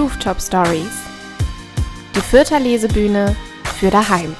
Rooftop Stories. Die Fürther Lesebühne für daheim.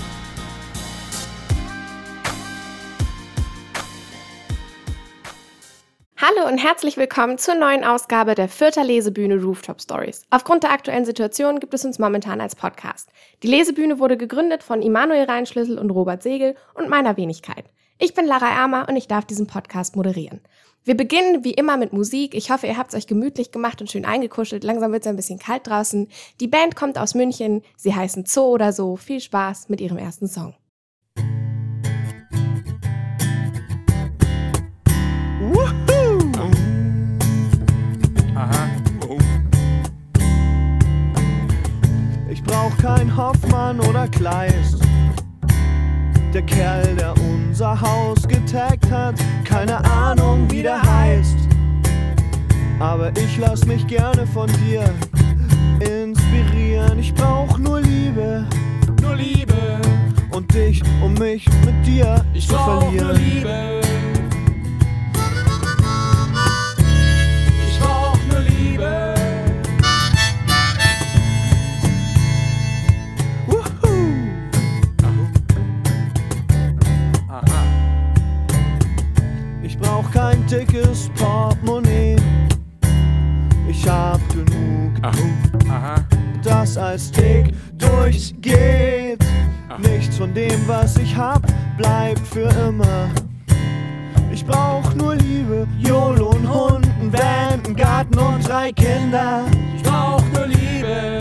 Hallo und herzlich willkommen zur neuen Ausgabe der Fürther Lesebühne Rooftop Stories. Aufgrund der aktuellen Situation gibt es uns momentan als Podcast. Die Lesebühne wurde gegründet von Immanuel Reinschlüssel und Robert Segel und meiner Wenigkeit. Ich bin Lara Ermer und ich darf diesen Podcast moderieren. Wir beginnen wie immer mit Musik. Ich hoffe, ihr habt es euch gemütlich gemacht und schön eingekuschelt. Langsam wird es ein bisschen kalt draußen. Die Band kommt aus München. Sie heißen Zoo oder so. Viel Spaß mit ihrem ersten Song. Ich brauch kein Hoffmann oder Kleist. Der Kerl, der unser Haus getaggt hat, keine Ahnung, wie der heißt. Aber ich lass mich gerne von dir inspirieren. Ich brauch nur Liebe, nur Liebe. Und dich, um mich mit dir ich zu verlieren. Nur Liebe. Dickes Portemonnaie. Ich hab genug, Aha. das als dick durchgeht. Nichts von dem, was ich hab, bleibt für immer. Ich brauch nur Liebe, YOLO, und Hund, ein Van, Garten und drei Kinder. Ich brauch nur Liebe.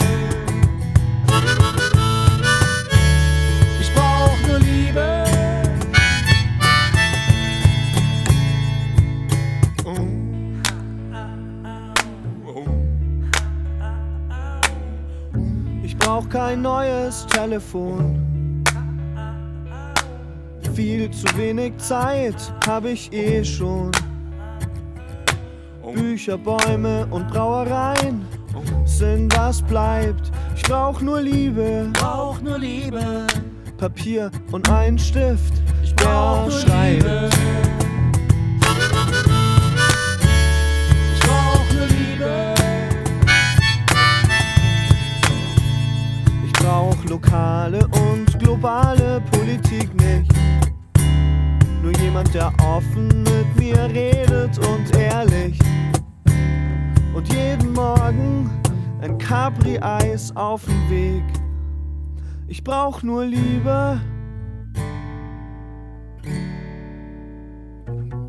Brauch kein neues Telefon. Viel zu wenig Zeit hab ich eh schon. Bücher, Bäume und Brauereien sind was bleibt. Ich brauch nur Liebe, Brauch nur Liebe. Papier und einen Stift, Ich brauch der nur schreibt. Liebe. Lokale und globale Politik nicht. Nur jemand, der offen mit mir redet und ehrlich. Und jeden Morgen ein Capri-Eis auf dem Weg. Ich brauch nur Liebe.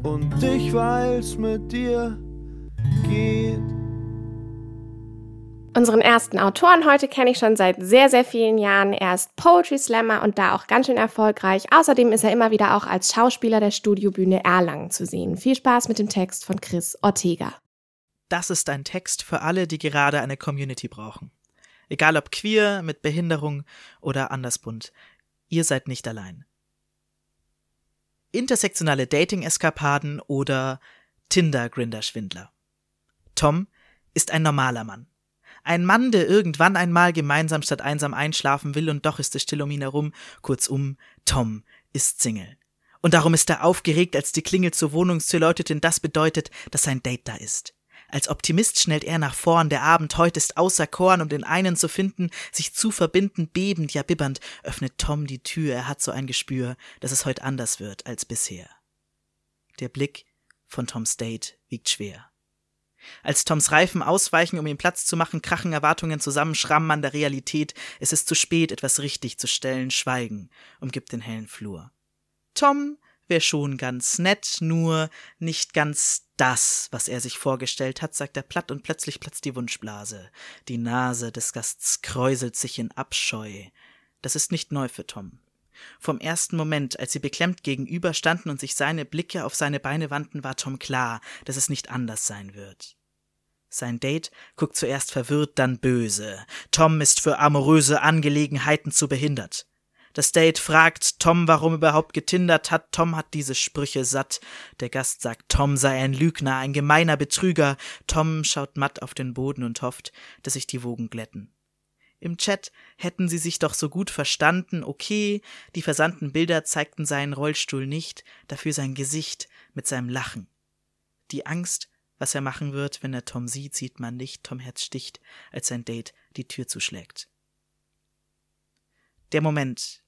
Und dich, weil's mit dir geht. Unseren ersten Autoren heute kenne ich schon seit sehr, sehr vielen Jahren. Er ist Poetry Slammer und da auch ganz schön erfolgreich. Außerdem ist er immer wieder auch als Schauspieler der Studiobühne Erlangen zu sehen. Viel Spaß mit dem Text von Chris Ortega. Das ist ein Text für alle, die gerade eine Community brauchen. Egal ob queer, mit Behinderung oder andersbunt. Ihr seid nicht allein. Intersektionale Dating-Eskapaden oder Tinder-Grinder-Schwindler. Tom ist ein normaler Mann. Ein Mann, der irgendwann einmal gemeinsam statt einsam einschlafen will und doch ist es still um ihn herum. Kurzum, Tom ist Single. Und darum ist er aufgeregt, als die Klingel zur Wohnungstür läutet, denn das bedeutet, dass sein Date da ist. Als Optimist schnellt er nach vorn, der Abend heute ist außer Korn, um den einen zu finden, sich zu verbinden, bebend, ja bibbernd, öffnet Tom die Tür, er hat so ein Gespür, dass es heute anders wird als bisher. Der Blick von Toms Date wiegt schwer. Als Toms Reifen ausweichen, um ihm Platz zu machen, krachen Erwartungen zusammen, schrammen an der Realität. Es ist zu spät, etwas richtig zu stellen. Schweigen umgibt den hellen Flur. Tom wäre schon ganz nett, nur nicht ganz das, was er sich vorgestellt hat, sagt er platt und plötzlich platzt die Wunschblase. Die Nase des Gasts kräuselt sich in Abscheu. Das ist nicht neu für Tom. Vom ersten Moment, als sie beklemmt gegenüberstanden und sich seine Blicke auf seine Beine wandten, war Tom klar, dass es nicht anders sein wird. Sein Date guckt zuerst verwirrt, dann böse. Tom ist für amoröse Angelegenheiten zu behindert. Das Date fragt Tom, warum überhaupt getindert hat. Tom hat diese Sprüche satt. Der Gast sagt, Tom sei ein Lügner, ein gemeiner Betrüger. Tom schaut matt auf den Boden und hofft, dass sich die Wogen glätten. Im Chat hätten sie sich doch so gut verstanden, okay, die versandten Bilder zeigten seinen Rollstuhl nicht, dafür sein Gesicht mit seinem Lachen. Die Angst Was er machen wird, wenn er Tom sieht, sieht man nicht. Tom Herz sticht, als sein Date die Tür zuschlägt. Der Moment,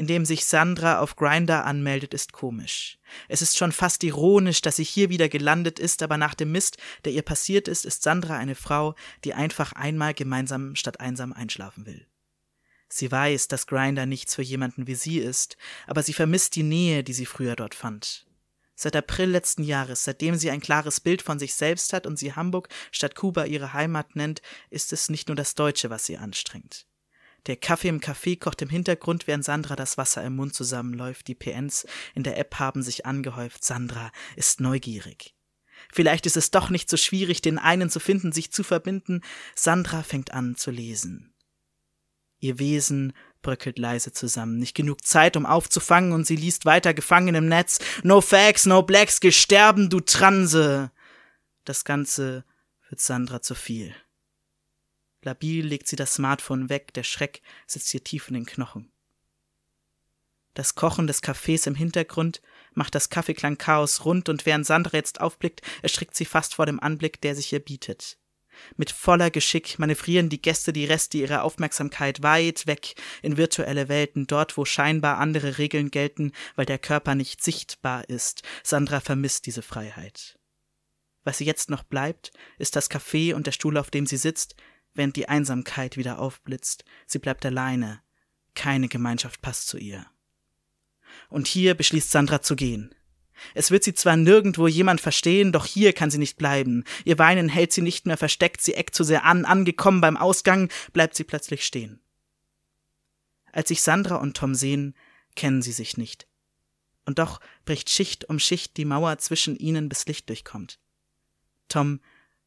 in dem sich Sandra auf Grinder anmeldet, ist komisch. Es ist schon fast ironisch, dass sie hier wieder gelandet ist, aber nach dem Mist, der ihr passiert ist, ist Sandra eine Frau, die einfach einmal gemeinsam statt einsam einschlafen will. Sie weiß, dass Grinder nichts für jemanden wie sie ist, aber sie vermisst die Nähe, die sie früher dort fand. Seit April letzten Jahres, seitdem sie ein klares Bild von sich selbst hat und sie Hamburg statt Kuba ihre Heimat nennt, ist es nicht nur das Deutsche, was sie anstrengt. Der Kaffee im Café kocht im Hintergrund, während Sandra das Wasser im Mund zusammenläuft. Die PNs in der App haben sich angehäuft. Sandra ist neugierig. Vielleicht ist es doch nicht so schwierig, den einen zu finden, sich zu verbinden. Sandra fängt an zu lesen. Ihr Wesen bröckelt leise zusammen. Nicht genug Zeit, um aufzufangen, und sie liest weiter gefangen im Netz. No facts, no blacks, gesterben, du Transe. Das Ganze wird Sandra zu viel. Labil legt sie das Smartphone weg, der Schreck sitzt ihr tief in den Knochen. Das Kochen des Kaffees im Hintergrund macht das Kaffeeklang Chaos rund, und während Sandra jetzt aufblickt, erschrickt sie fast vor dem Anblick, der sich ihr bietet. Mit voller Geschick manövrieren die Gäste die Reste ihrer Aufmerksamkeit weit weg in virtuelle Welten, dort wo scheinbar andere Regeln gelten, weil der Körper nicht sichtbar ist. Sandra vermisst diese Freiheit. Was ihr jetzt noch bleibt, ist das Café und der Stuhl, auf dem sie sitzt, während die Einsamkeit wieder aufblitzt. Sie bleibt alleine. Keine Gemeinschaft passt zu ihr. Und hier beschließt Sandra zu gehen. Es wird sie zwar nirgendwo jemand verstehen, doch hier kann sie nicht bleiben. Ihr Weinen hält sie nicht mehr versteckt, sie eckt zu sehr an, angekommen beim Ausgang, bleibt sie plötzlich stehen. Als sich Sandra und Tom sehen, kennen sie sich nicht. Und doch bricht Schicht um Schicht die Mauer zwischen ihnen, bis Licht durchkommt. Tom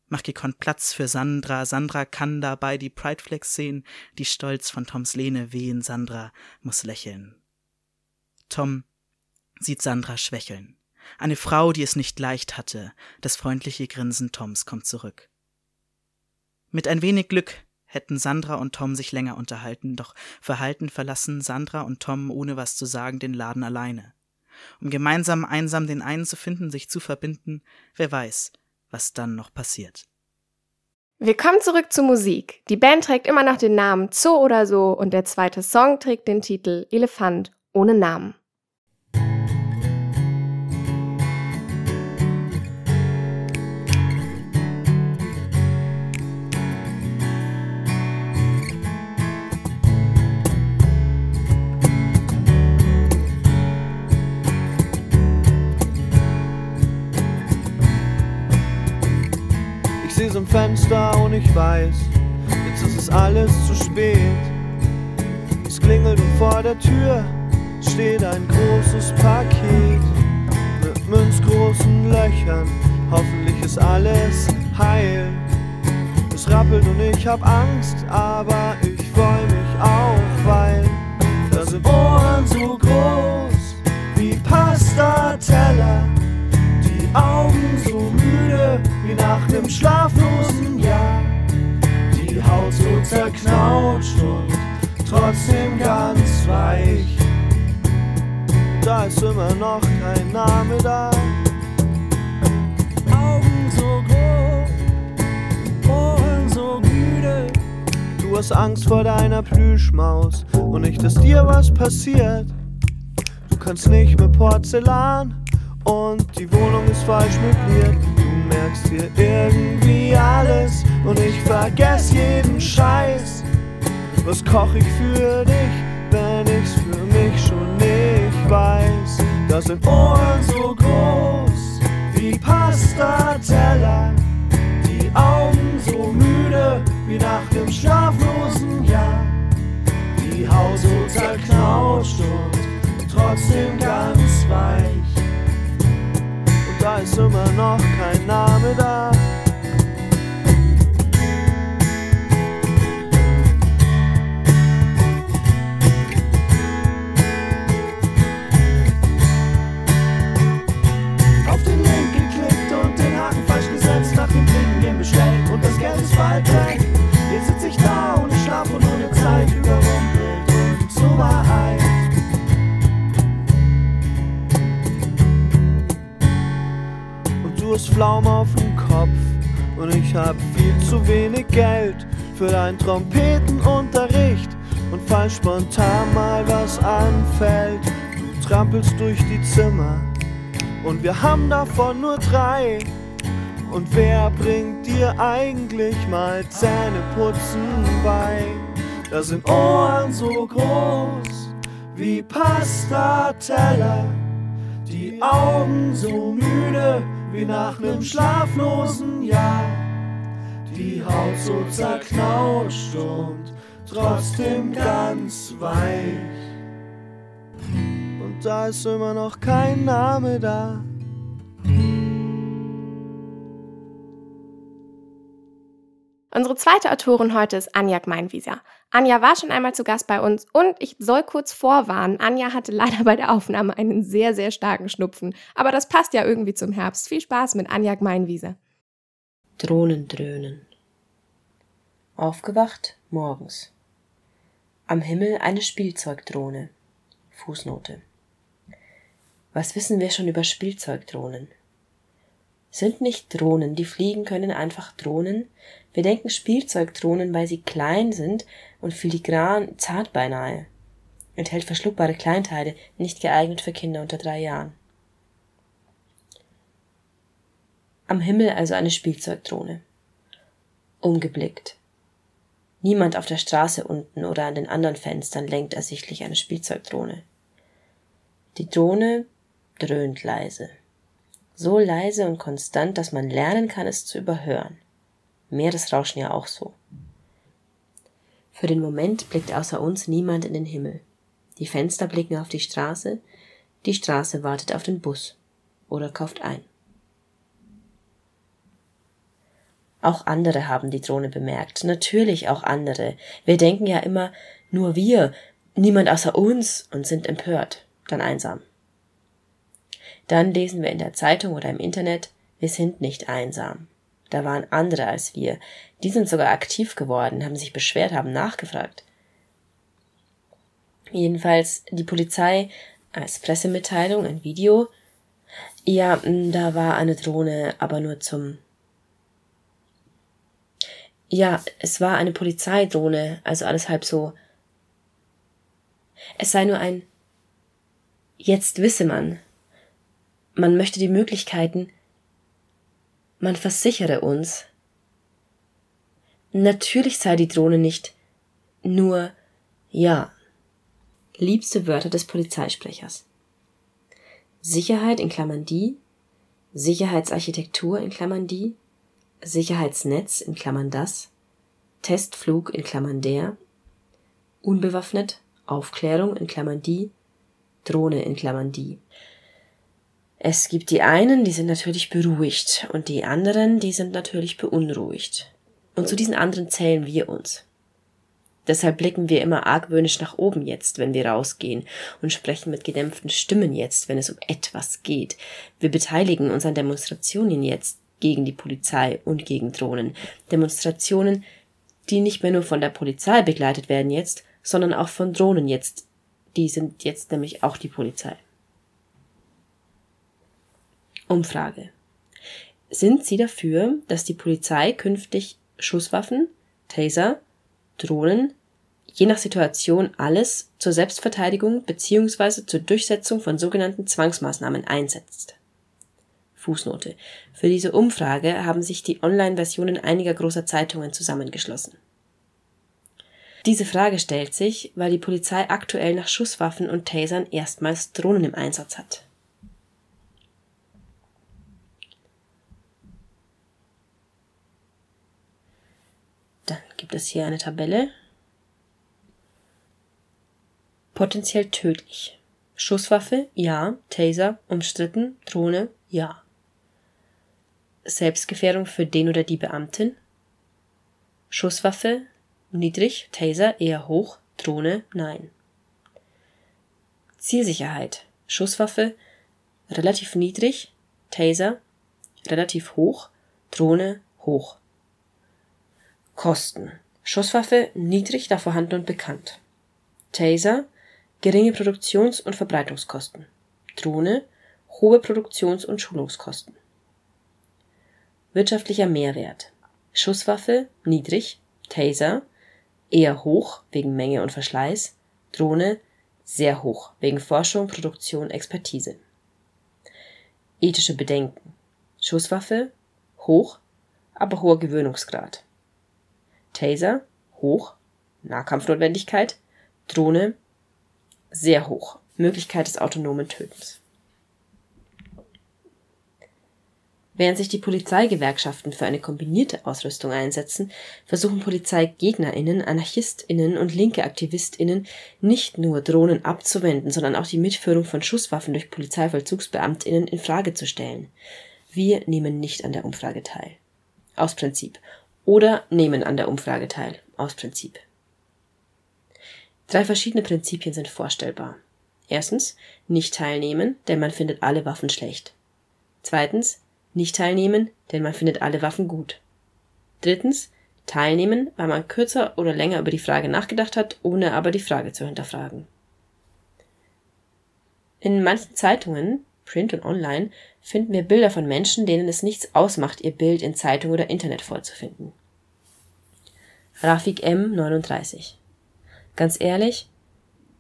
macht gekonnt Platz für Sandra. Sandra kann dabei die Prideflex sehen, die stolz von Toms Lehne wehen. Sandra muss lächeln. Tom sieht Sandra schwächeln. Eine Frau, die es nicht leicht hatte. Das freundliche Grinsen Toms kommt zurück. Mit ein wenig Glück hätten Sandra und Tom sich länger unterhalten, doch verhalten verlassen Sandra und Tom ohne was zu sagen den Laden alleine. Um gemeinsam einsam den einen zu finden, sich zu verbinden, wer weiß, was dann noch passiert. Wir kommen zurück zur Musik. Die Band trägt immer noch den Namen So oder So und der zweite Song trägt den Titel Elefant ohne Namen. Und ich weiß, jetzt ist es alles zu spät. Es klingelt und vor der Tür steht ein großes Paket mit münzgroßen Löchern. Hoffentlich ist alles heil. Es rappelt und ich hab Angst, aber ich freu mich auch, weil da sind Ohren so groß wie Pasta-Teller, die Augen so müde wie nach nem schlaflosen zerknautscht und trotzdem ganz weich. Da ist immer noch kein Name da. Augen so groß, Ohren so müde. Du hast Angst vor deiner Plüschmaus und nicht, dass dir was passiert. Du kannst nicht mit Porzellan und die Wohnung ist falsch möbliert merkst hier irgendwie alles und ich vergess jeden Scheiß. Was koch ich für dich, wenn ich's für mich schon nicht weiß? Da sind Ohren so groß wie Pasta-Teller, die Augen so müde wie nach dem schlaflosen Jahr, die Haut so zerknautscht und trotzdem ganz da ist immer noch kein Name da. Für deinen Trompetenunterricht und falls spontan mal was anfällt, du trampelst durch die Zimmer und wir haben davon nur drei. Und wer bringt dir eigentlich mal Zähneputzen bei? Da sind Ohren so groß wie Pastateller, die Augen so müde wie nach nem schlaflosen Jahr, die Haut so zerknautscht und trotzdem ganz weich. Und da ist immer noch kein Name da. Unsere zweite Autorin heute ist Anja Gmeinwieser. Anja war schon einmal zu Gast bei uns und ich soll kurz vorwarnen, Anja hatte leider bei der Aufnahme einen sehr, sehr starken Schnupfen. Aber das passt ja irgendwie zum Herbst. Viel Spaß mit Anja Gmeinwieser. Drohnen dröhnen. Aufgewacht morgens. Am Himmel eine Spielzeugdrohne. Fußnote. Was wissen wir schon über Spielzeugdrohnen? Sind nicht Drohnen, die fliegen können, einfach Drohnen? Wir denken Spielzeugdrohnen, weil sie klein sind und filigran zart beinahe. Enthält verschluckbare Kleinteile, nicht geeignet für Kinder unter drei Jahren. Am Himmel also eine Spielzeugdrohne. Umgeblickt. Niemand auf der Straße unten oder an den anderen Fenstern lenkt ersichtlich eine Spielzeugdrohne. Die Drohne dröhnt leise so leise und konstant, dass man lernen kann, es zu überhören. Meeresrauschen ja auch so. Für den Moment blickt außer uns niemand in den Himmel. Die Fenster blicken auf die Straße, die Straße wartet auf den Bus oder kauft ein. Auch andere haben die Drohne bemerkt, natürlich auch andere. Wir denken ja immer, nur wir, niemand außer uns und sind empört, dann einsam. Dann lesen wir in der Zeitung oder im Internet, wir sind nicht einsam. Da waren andere als wir. Die sind sogar aktiv geworden, haben sich beschwert, haben nachgefragt. Jedenfalls die Polizei als Pressemitteilung, ein Video. Ja, da war eine Drohne, aber nur zum. Ja, es war eine Polizeidrohne, also alles halb so. Es sei nur ein. Jetzt wisse man, man möchte die Möglichkeiten, man versichere uns. Natürlich sei die Drohne nicht nur ja. Liebste Wörter des Polizeisprechers. Sicherheit in Klammern die, Sicherheitsarchitektur in Klammern die, Sicherheitsnetz in Klammern das, Testflug in Klammern der, unbewaffnet, Aufklärung in Klammern die, Drohne in Klammern die. Es gibt die einen, die sind natürlich beruhigt und die anderen, die sind natürlich beunruhigt. Und zu diesen anderen zählen wir uns. Deshalb blicken wir immer argwöhnisch nach oben jetzt, wenn wir rausgehen und sprechen mit gedämpften Stimmen jetzt, wenn es um etwas geht. Wir beteiligen uns an Demonstrationen jetzt gegen die Polizei und gegen Drohnen. Demonstrationen, die nicht mehr nur von der Polizei begleitet werden jetzt, sondern auch von Drohnen jetzt. Die sind jetzt nämlich auch die Polizei. Umfrage. Sind Sie dafür, dass die Polizei künftig Schusswaffen, Taser, Drohnen, je nach Situation alles zur Selbstverteidigung bzw. zur Durchsetzung von sogenannten Zwangsmaßnahmen einsetzt? Fußnote. Für diese Umfrage haben sich die Online-Versionen einiger großer Zeitungen zusammengeschlossen. Diese Frage stellt sich, weil die Polizei aktuell nach Schusswaffen und Tasern erstmals Drohnen im Einsatz hat. Dann gibt es hier eine Tabelle. Potenziell tödlich. Schusswaffe, ja. Taser, umstritten. Drohne, ja. Selbstgefährdung für den oder die Beamtin. Schusswaffe, niedrig. Taser, eher hoch. Drohne, nein. Zielsicherheit. Schusswaffe, relativ niedrig. Taser, relativ hoch. Drohne, hoch. Kosten. Schusswaffe niedrig, da vorhanden und bekannt. Taser geringe Produktions- und Verbreitungskosten. Drohne hohe Produktions- und Schulungskosten. Wirtschaftlicher Mehrwert. Schusswaffe niedrig, Taser eher hoch wegen Menge und Verschleiß, Drohne sehr hoch wegen Forschung, Produktion, Expertise. Ethische Bedenken. Schusswaffe hoch, aber hoher Gewöhnungsgrad. Taser hoch, Nahkampfnotwendigkeit, Drohne sehr hoch, Möglichkeit des autonomen Tötens. Während sich die Polizeigewerkschaften für eine kombinierte Ausrüstung einsetzen, versuchen PolizeigegnerInnen, AnarchistInnen und linke AktivistInnen nicht nur Drohnen abzuwenden, sondern auch die Mitführung von Schusswaffen durch PolizeivollzugsbeamtInnen in Frage zu stellen. Wir nehmen nicht an der Umfrage teil. Aus Prinzip. Oder nehmen an der Umfrage teil. Aus Prinzip. Drei verschiedene Prinzipien sind vorstellbar. Erstens, nicht teilnehmen, denn man findet alle Waffen schlecht. Zweitens, nicht teilnehmen, denn man findet alle Waffen gut. Drittens, teilnehmen, weil man kürzer oder länger über die Frage nachgedacht hat, ohne aber die Frage zu hinterfragen. In manchen Zeitungen, Print und Online, finden wir Bilder von Menschen, denen es nichts ausmacht, ihr Bild in Zeitung oder Internet vorzufinden. Rafik M. 39 Ganz ehrlich,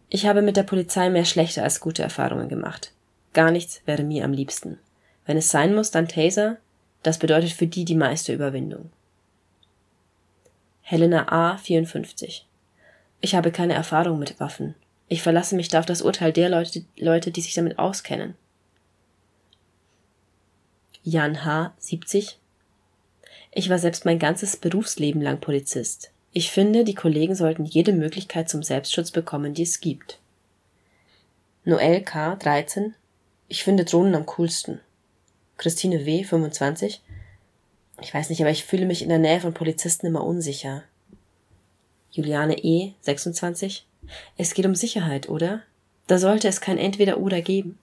ich habe mit der Polizei mehr schlechte als gute Erfahrungen gemacht. Gar nichts wäre mir am liebsten. Wenn es sein muss, dann Taser. Das bedeutet für die die meiste Überwindung. Helena A. 54. Ich habe keine Erfahrung mit Waffen. Ich verlasse mich da auf das Urteil der Leute, Leute, die sich damit auskennen. Jan H. 70. Ich war selbst mein ganzes Berufsleben lang Polizist. Ich finde, die Kollegen sollten jede Möglichkeit zum Selbstschutz bekommen, die es gibt. Noel K. 13. Ich finde Drohnen am coolsten. Christine W., 25. Ich weiß nicht, aber ich fühle mich in der Nähe von Polizisten immer unsicher. Juliane E., 26. Es geht um Sicherheit, oder? Da sollte es kein Entweder-Oder geben.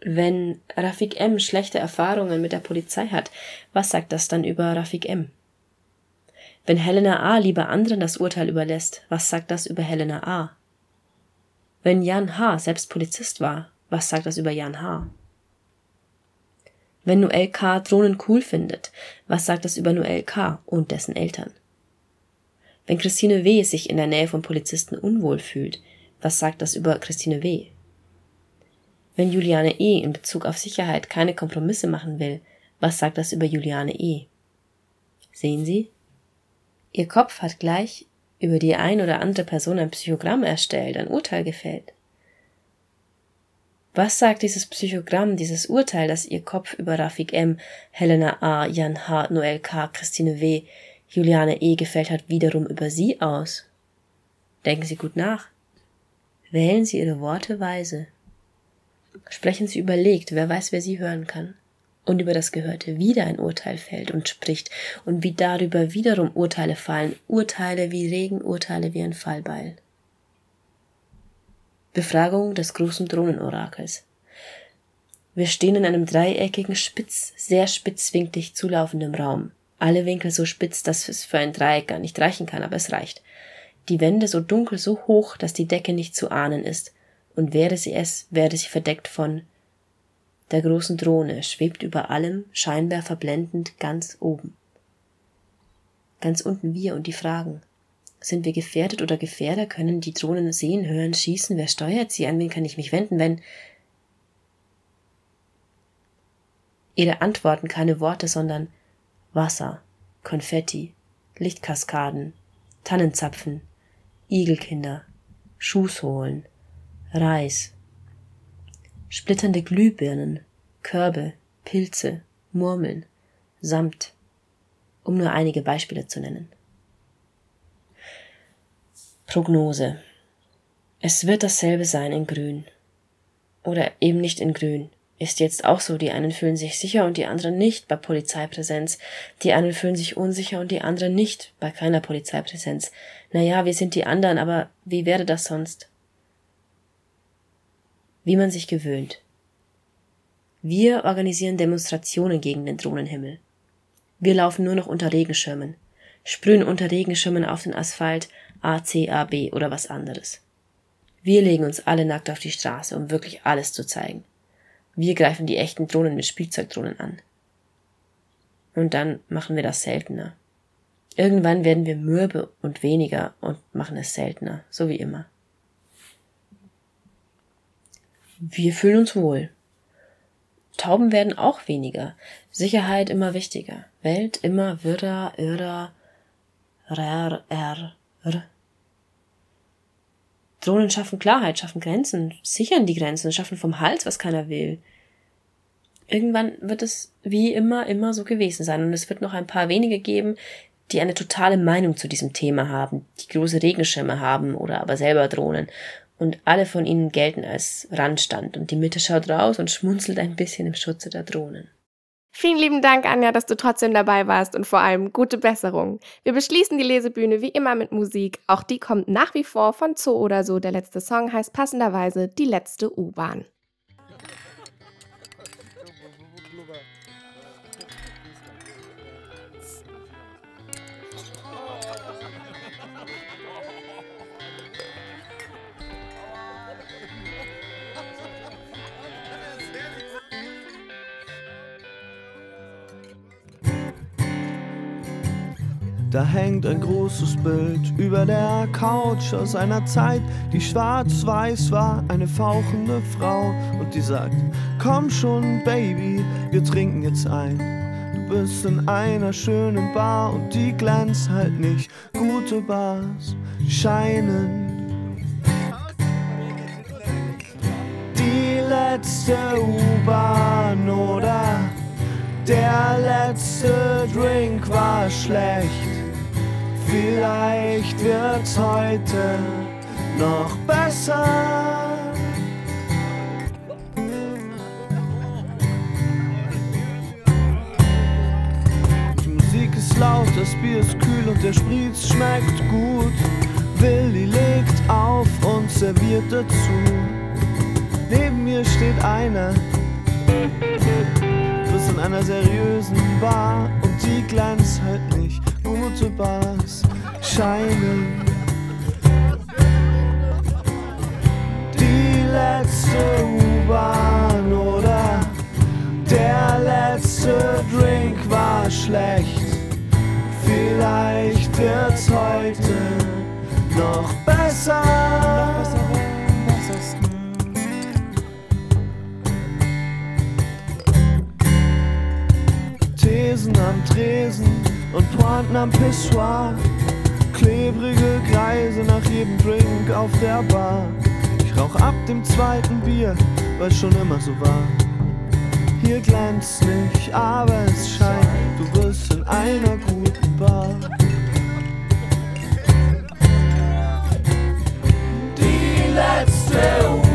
Wenn Rafik M. schlechte Erfahrungen mit der Polizei hat, was sagt das dann über Rafik M.? Wenn Helena A. lieber anderen das Urteil überlässt, was sagt das über Helena A.? Wenn Jan H. selbst Polizist war, was sagt das über Jan H.? Wenn Noel K. Drohnen cool findet, was sagt das über Noel K. und dessen Eltern? Wenn Christine W. sich in der Nähe von Polizisten unwohl fühlt, was sagt das über Christine W.? Wenn Juliane E. in Bezug auf Sicherheit keine Kompromisse machen will, was sagt das über Juliane E.? Sehen Sie? Ihr Kopf hat gleich über die ein oder andere Person ein Psychogramm erstellt, ein Urteil gefällt. Was sagt dieses Psychogramm, dieses Urteil, das Ihr Kopf über Rafik M., Helena A., Jan H., Noel K., Christine W., Juliane E. gefällt hat, wiederum über Sie aus? Denken Sie gut nach. Wählen Sie Ihre Worte weise. Sprechen Sie überlegt, wer weiß, wer Sie hören kann. Und über das Gehörte wieder ein Urteil fällt und spricht, und wie darüber wiederum Urteile fallen, Urteile wie Regen, Urteile wie ein Fallbeil. Befragung des großen Drohnenorakels. Wir stehen in einem dreieckigen, spitz, sehr spitzwinklig zulaufenden Raum. Alle Winkel so spitz, dass es für ein Dreieck gar nicht reichen kann, aber es reicht. Die Wände so dunkel, so hoch, dass die Decke nicht zu ahnen ist. Und wäre sie es, werde sie verdeckt von der großen Drohne, schwebt über allem, scheinbar verblendend ganz oben. Ganz unten wir und die Fragen. Sind wir gefährdet oder Gefährder? Können die Drohnen sehen, hören, schießen? Wer steuert sie? An wen kann ich mich wenden, wenn ihre Antworten keine Worte, sondern Wasser, Konfetti, Lichtkaskaden, Tannenzapfen, Igelkinder, Schußholen, Reis, splitternde Glühbirnen, Körbe, Pilze, Murmeln, Samt, um nur einige Beispiele zu nennen. Prognose. Es wird dasselbe sein in Grün. Oder eben nicht in Grün. Ist jetzt auch so, die einen fühlen sich sicher und die anderen nicht bei Polizeipräsenz. Die einen fühlen sich unsicher und die anderen nicht bei keiner Polizeipräsenz. Naja, wir sind die anderen, aber wie wäre das sonst? Wie man sich gewöhnt. Wir organisieren Demonstrationen gegen den Drohnenhimmel. Wir laufen nur noch unter Regenschirmen, sprühen unter Regenschirmen auf den Asphalt, A, C, A, B oder was anderes. Wir legen uns alle nackt auf die Straße, um wirklich alles zu zeigen. Wir greifen die echten Drohnen mit Spielzeugdrohnen an. Und dann machen wir das seltener. Irgendwann werden wir mürbe und weniger und machen es seltener, so wie immer. Wir fühlen uns wohl. Tauben werden auch weniger. Sicherheit immer wichtiger. Welt immer wirrer, irrer, rar, er, Drohnen schaffen Klarheit, schaffen Grenzen, sichern die Grenzen, schaffen vom Hals, was keiner will. Irgendwann wird es wie immer, immer so gewesen sein. Und es wird noch ein paar wenige geben, die eine totale Meinung zu diesem Thema haben, die große Regenschirme haben oder aber selber Drohnen. Und alle von ihnen gelten als Randstand. Und die Mitte schaut raus und schmunzelt ein bisschen im Schutze der Drohnen. Vielen lieben Dank, Anja, dass du trotzdem dabei warst und vor allem gute Besserung. Wir beschließen die Lesebühne wie immer mit Musik. Auch die kommt nach wie vor von Zoo oder so. Der letzte Song heißt passenderweise Die letzte U-Bahn. Da hängt ein großes Bild über der Couch aus einer Zeit, die schwarz-weiß war, eine fauchende Frau. Und die sagt, komm schon, Baby, wir trinken jetzt ein. Du bist in einer schönen Bar und die glänzt halt nicht. Gute Bars scheinen. Die letzte U-Bahn oder der letzte Drink war schlecht. Vielleicht wird's heute noch besser. Die Musik ist laut, das Bier ist kühl und der Spritz schmeckt gut. Willi legt auf und serviert dazu. Neben mir steht einer, bist in einer seriösen Bar und die glänzt halt nicht gute Bars scheinen. Die letzte U-Bahn oder der letzte Drink war schlecht. Vielleicht wird's heute noch besser. Thesen am Tresen Pointen am Pissoir. Klebrige Kreise nach jedem Drink auf der Bar. Ich rauch ab dem zweiten Bier, weil schon immer so war. Hier glänzt nicht, aber es scheint, du bist in einer guten Bar. Die letzte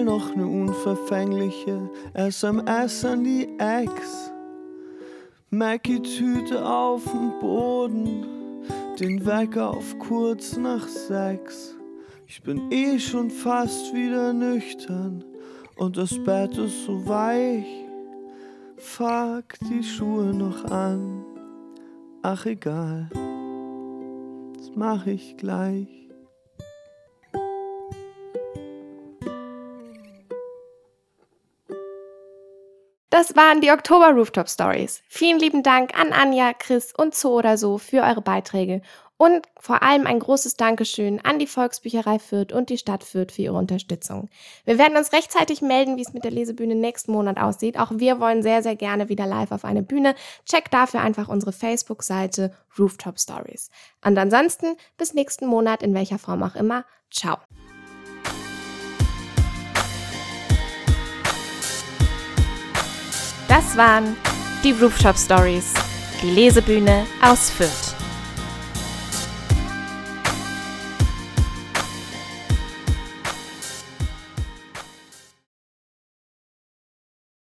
schnell noch ne unverfängliche SMS an die Ex. Mackie-Tüte auf dem Boden, den Wecker auf kurz nach sechs. Ich bin eh schon fast wieder nüchtern und das Bett ist so weich. Fuck die Schuhe noch an. Ach egal, das mach ich gleich. Das waren die Oktober Rooftop Stories. Vielen lieben Dank an Anja, Chris und Zo oder so für eure Beiträge und vor allem ein großes Dankeschön an die Volksbücherei Fürth und die Stadt Fürth für ihre Unterstützung. Wir werden uns rechtzeitig melden, wie es mit der Lesebühne nächsten Monat aussieht. Auch wir wollen sehr, sehr gerne wieder live auf eine Bühne. Checkt dafür einfach unsere Facebook-Seite Rooftop Stories. Und ansonsten bis nächsten Monat in welcher Form auch immer. Ciao. Das waren die Rooftop Stories, die Lesebühne aus Fürth.